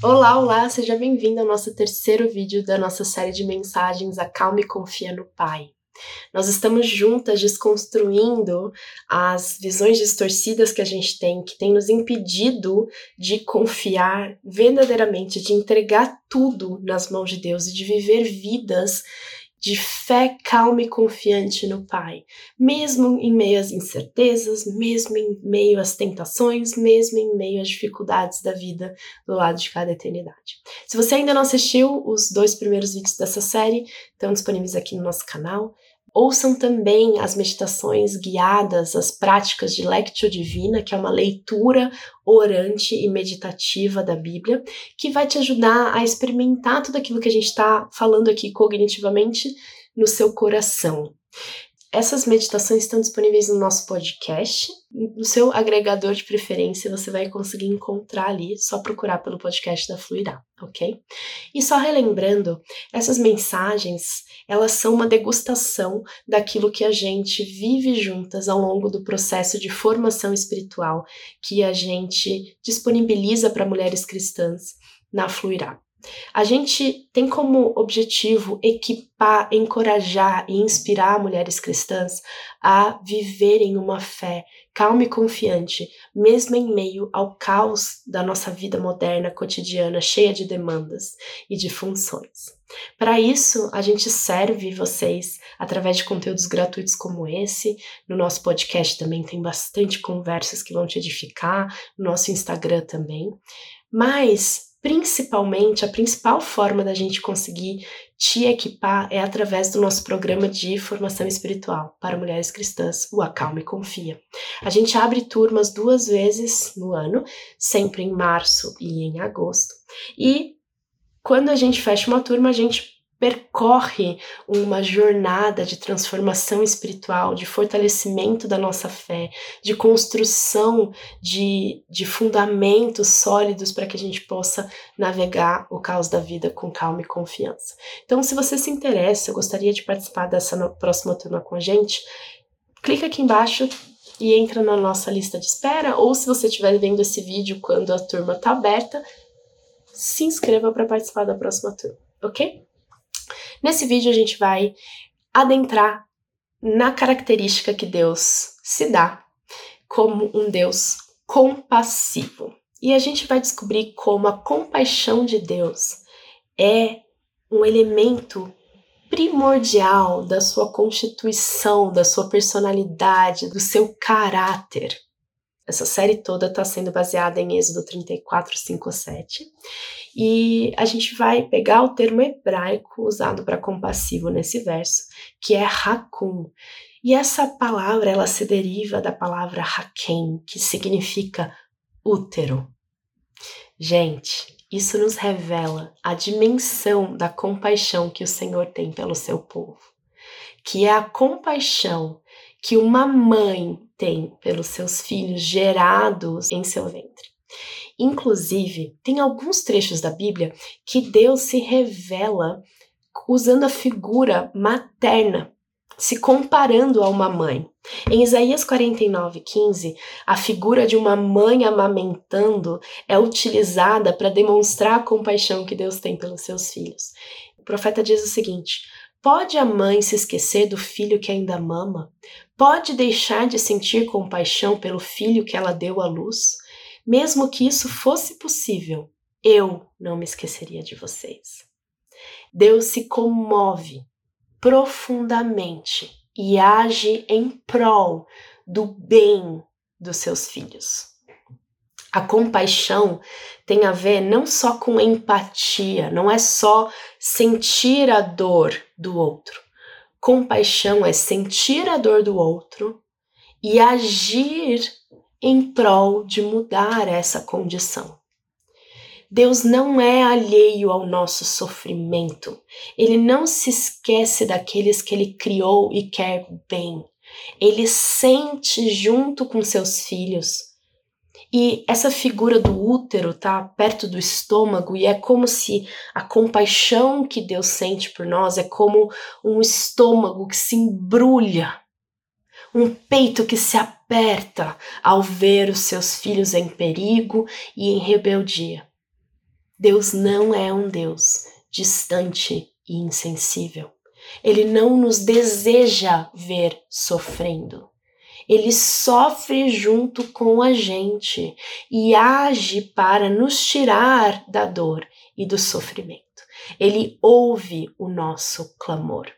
Olá, olá, seja bem-vindo ao nosso terceiro vídeo da nossa série de mensagens Acalme e Confia no Pai. Nós estamos juntas desconstruindo as visões distorcidas que a gente tem, que tem nos impedido de confiar verdadeiramente, de entregar tudo nas mãos de Deus e de viver vidas de fé calma e confiante no Pai, mesmo em meio às incertezas, mesmo em meio às tentações, mesmo em meio às dificuldades da vida do lado de cada eternidade. Se você ainda não assistiu, os dois primeiros vídeos dessa série estão disponíveis aqui no nosso canal. Ouçam também as meditações guiadas, as práticas de Lectio Divina, que é uma leitura orante e meditativa da Bíblia, que vai te ajudar a experimentar tudo aquilo que a gente está falando aqui cognitivamente no seu coração. Essas meditações estão disponíveis no nosso podcast. No seu agregador de preferência, você vai conseguir encontrar ali, só procurar pelo podcast da Fluirá, ok? E só relembrando, essas mensagens, elas são uma degustação daquilo que a gente vive juntas ao longo do processo de formação espiritual que a gente disponibiliza para mulheres cristãs na Fluirá. A gente tem como objetivo equipar, encorajar e inspirar mulheres cristãs a viverem uma fé calma e confiante, mesmo em meio ao caos da nossa vida moderna cotidiana, cheia de demandas e de funções. Para isso, a gente serve vocês através de conteúdos gratuitos como esse. No nosso podcast também tem bastante conversas que vão te edificar, no nosso Instagram também. Mas principalmente, a principal forma da gente conseguir te equipar é através do nosso programa de formação espiritual para mulheres cristãs, o Acalme Confia. A gente abre turmas duas vezes no ano, sempre em março e em agosto. E quando a gente fecha uma turma, a gente percorre uma jornada de transformação espiritual, de fortalecimento da nossa fé, de construção de, de fundamentos sólidos para que a gente possa navegar o caos da vida com calma e confiança. Então, se você se interessa, eu gostaria de participar dessa próxima turma com a gente, clica aqui embaixo e entra na nossa lista de espera, ou se você estiver vendo esse vídeo quando a turma está aberta, se inscreva para participar da próxima turma, ok? Nesse vídeo a gente vai adentrar na característica que Deus se dá como um Deus compassivo. E a gente vai descobrir como a compaixão de Deus é um elemento primordial da sua constituição, da sua personalidade, do seu caráter. Essa série toda está sendo baseada em Êxodo 34, 5 a 7. E a gente vai pegar o termo hebraico usado para compassivo nesse verso, que é rakum. E essa palavra ela se deriva da palavra hakem, que significa útero. Gente, isso nos revela a dimensão da compaixão que o Senhor tem pelo seu povo, que é a compaixão que uma mãe tem pelos seus filhos gerados em seu ventre. Inclusive, tem alguns trechos da Bíblia que Deus se revela usando a figura materna, se comparando a uma mãe. Em Isaías 49:15, a figura de uma mãe amamentando é utilizada para demonstrar a compaixão que Deus tem pelos seus filhos. O profeta diz o seguinte: Pode a mãe se esquecer do filho que ainda mama? Pode deixar de sentir compaixão pelo filho que ela deu à luz? Mesmo que isso fosse possível, eu não me esqueceria de vocês. Deus se comove profundamente e age em prol do bem dos seus filhos. A compaixão tem a ver não só com empatia, não é só sentir a dor do outro. Compaixão é sentir a dor do outro e agir em prol de mudar essa condição. Deus não é alheio ao nosso sofrimento. Ele não se esquece daqueles que ele criou e quer bem. Ele sente junto com seus filhos e essa figura do útero tá perto do estômago e é como se a compaixão que Deus sente por nós é como um estômago que se embrulha, um peito que se aperta ao ver os seus filhos em perigo e em rebeldia. Deus não é um Deus distante e insensível. Ele não nos deseja ver sofrendo. Ele sofre junto com a gente e age para nos tirar da dor e do sofrimento. Ele ouve o nosso clamor.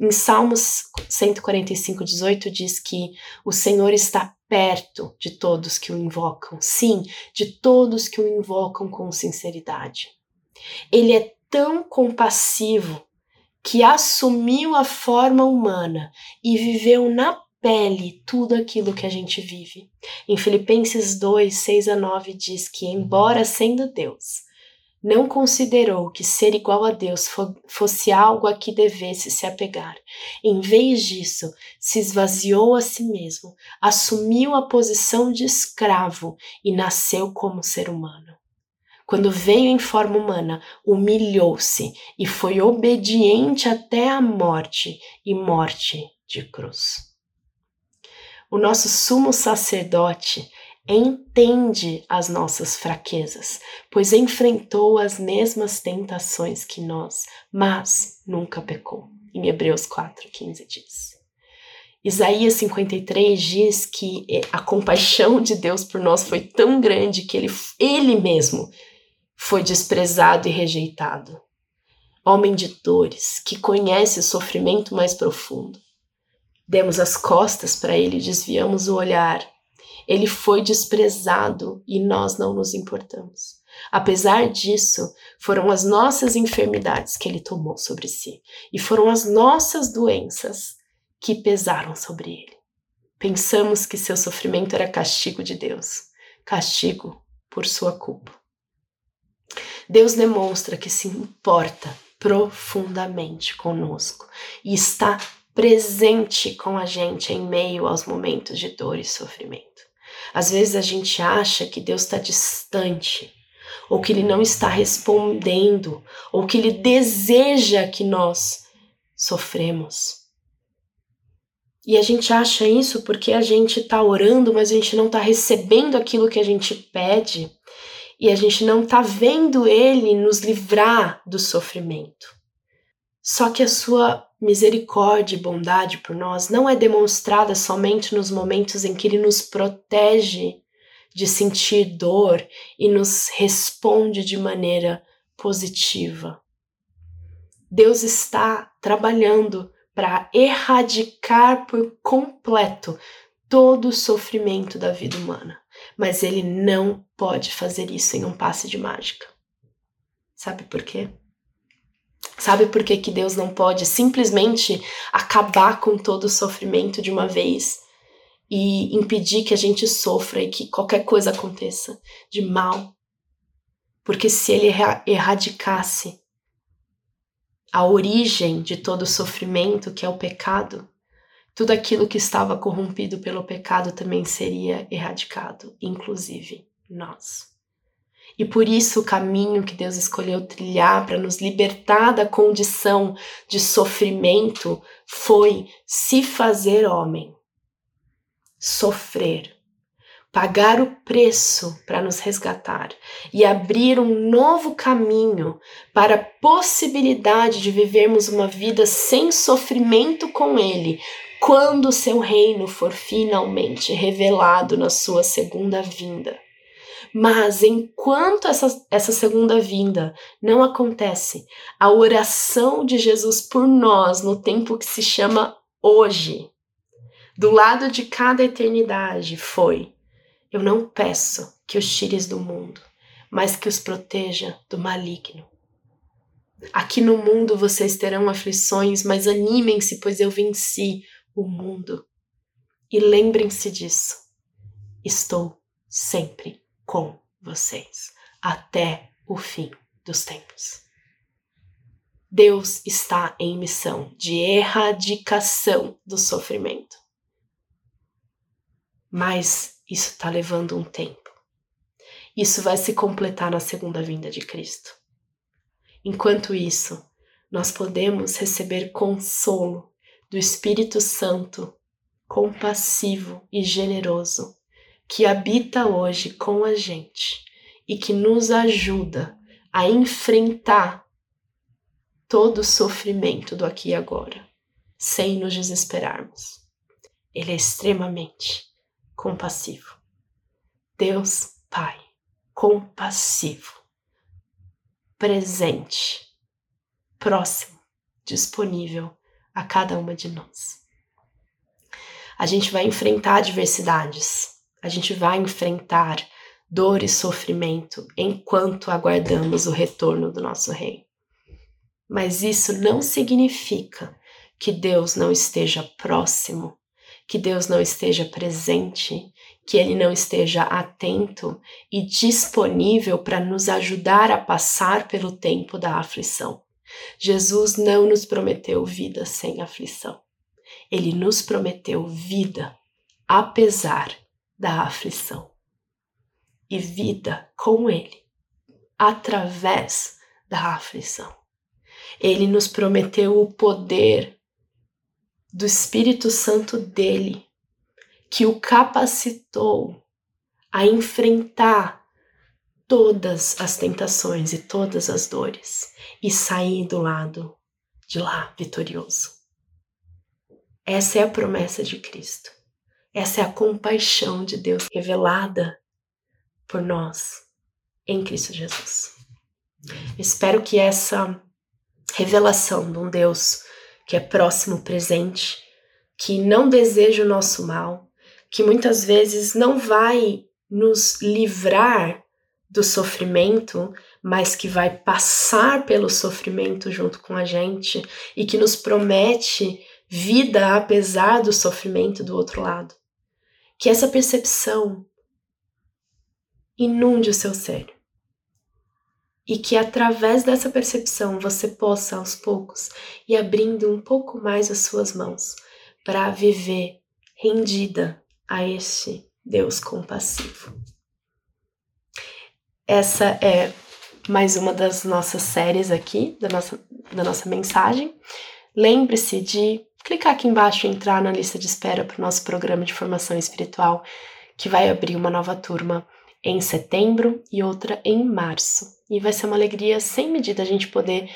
Em Salmos 145, 18 diz que o Senhor está perto de todos que o invocam, sim, de todos que o invocam com sinceridade. Ele é tão compassivo que assumiu a forma humana e viveu na pele tudo aquilo que a gente vive. Em Filipenses 2, 6 a 9 diz que, embora sendo Deus, não considerou que ser igual a Deus fosse algo a que devesse se apegar. Em vez disso, se esvaziou a si mesmo, assumiu a posição de escravo e nasceu como ser humano. Quando veio em forma humana, humilhou-se e foi obediente até a morte e morte de cruz. O nosso sumo sacerdote entende as nossas fraquezas, pois enfrentou as mesmas tentações que nós, mas nunca pecou. Em Hebreus 4,15 diz. Isaías 53 diz que a compaixão de Deus por nós foi tão grande que ele, ele mesmo foi desprezado e rejeitado. Homem de dores, que conhece o sofrimento mais profundo. Demos as costas para ele, desviamos o olhar ele foi desprezado e nós não nos importamos. Apesar disso, foram as nossas enfermidades que ele tomou sobre si e foram as nossas doenças que pesaram sobre ele. Pensamos que seu sofrimento era castigo de Deus, castigo por sua culpa. Deus demonstra que se importa profundamente conosco e está presente com a gente em meio aos momentos de dor e sofrimento. Às vezes a gente acha que Deus está distante, ou que Ele não está respondendo, ou que Ele deseja que nós sofremos. E a gente acha isso porque a gente está orando, mas a gente não está recebendo aquilo que a gente pede, e a gente não está vendo Ele nos livrar do sofrimento. Só que a sua misericórdia e bondade por nós não é demonstrada somente nos momentos em que Ele nos protege de sentir dor e nos responde de maneira positiva. Deus está trabalhando para erradicar por completo todo o sofrimento da vida humana, mas Ele não pode fazer isso em um passe de mágica. Sabe por quê? Sabe por que, que Deus não pode simplesmente acabar com todo o sofrimento de uma vez e impedir que a gente sofra e que qualquer coisa aconteça de mal? Porque se ele erradicasse a origem de todo o sofrimento, que é o pecado, tudo aquilo que estava corrompido pelo pecado também seria erradicado, inclusive nós. E por isso o caminho que Deus escolheu trilhar para nos libertar da condição de sofrimento foi se fazer homem, sofrer, pagar o preço para nos resgatar e abrir um novo caminho para a possibilidade de vivermos uma vida sem sofrimento com Ele, quando o seu reino for finalmente revelado na sua segunda vinda. Mas enquanto essa, essa segunda vinda não acontece, a oração de Jesus por nós no tempo que se chama hoje, do lado de cada eternidade, foi: Eu não peço que os tires do mundo, mas que os proteja do maligno. Aqui no mundo vocês terão aflições, mas animem-se, pois eu venci o mundo. E lembrem-se disso. Estou sempre com vocês até o fim dos tempos. Deus está em missão de erradicação do sofrimento. Mas isso está levando um tempo. Isso vai se completar na segunda vinda de Cristo. Enquanto isso, nós podemos receber consolo do Espírito Santo, compassivo e generoso, que habita hoje com a gente e que nos ajuda a enfrentar todo o sofrimento do aqui e agora, sem nos desesperarmos. Ele é extremamente compassivo. Deus Pai, compassivo, presente, próximo, disponível a cada uma de nós. A gente vai enfrentar adversidades, a gente vai enfrentar dor e sofrimento enquanto aguardamos o retorno do nosso Rei. Mas isso não significa que Deus não esteja próximo, que Deus não esteja presente, que Ele não esteja atento e disponível para nos ajudar a passar pelo tempo da aflição. Jesus não nos prometeu vida sem aflição. Ele nos prometeu vida apesar da aflição e vida com Ele, através da aflição. Ele nos prometeu o poder do Espírito Santo dele, que o capacitou a enfrentar todas as tentações e todas as dores e sair do lado de lá vitorioso. Essa é a promessa de Cristo. Essa é a compaixão de Deus revelada por nós em Cristo Jesus. Espero que essa revelação de um Deus que é próximo, presente, que não deseja o nosso mal, que muitas vezes não vai nos livrar do sofrimento, mas que vai passar pelo sofrimento junto com a gente e que nos promete vida apesar do sofrimento do outro lado. Que essa percepção inunde o seu ser. E que através dessa percepção você possa, aos poucos, ir abrindo um pouco mais as suas mãos para viver rendida a este Deus compassivo. Essa é mais uma das nossas séries aqui, da nossa, da nossa mensagem. Lembre-se de clicar aqui embaixo e entrar na lista de espera para o nosso programa de formação espiritual, que vai abrir uma nova turma em setembro e outra em março. E vai ser uma alegria sem medida a gente poder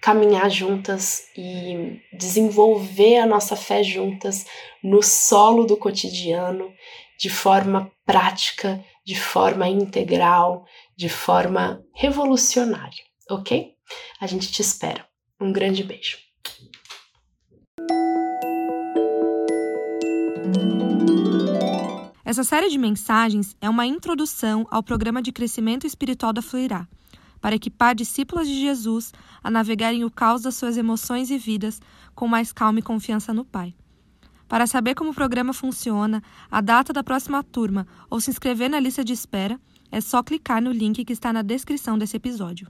caminhar juntas e desenvolver a nossa fé juntas no solo do cotidiano, de forma prática, de forma integral, de forma revolucionária, ok? A gente te espera. Um grande beijo. Essa série de mensagens é uma introdução ao programa de crescimento espiritual da Fluirá, para equipar discípulas de Jesus a navegarem o caos das suas emoções e vidas com mais calma e confiança no Pai. Para saber como o programa funciona, a data da próxima turma ou se inscrever na lista de espera, é só clicar no link que está na descrição desse episódio.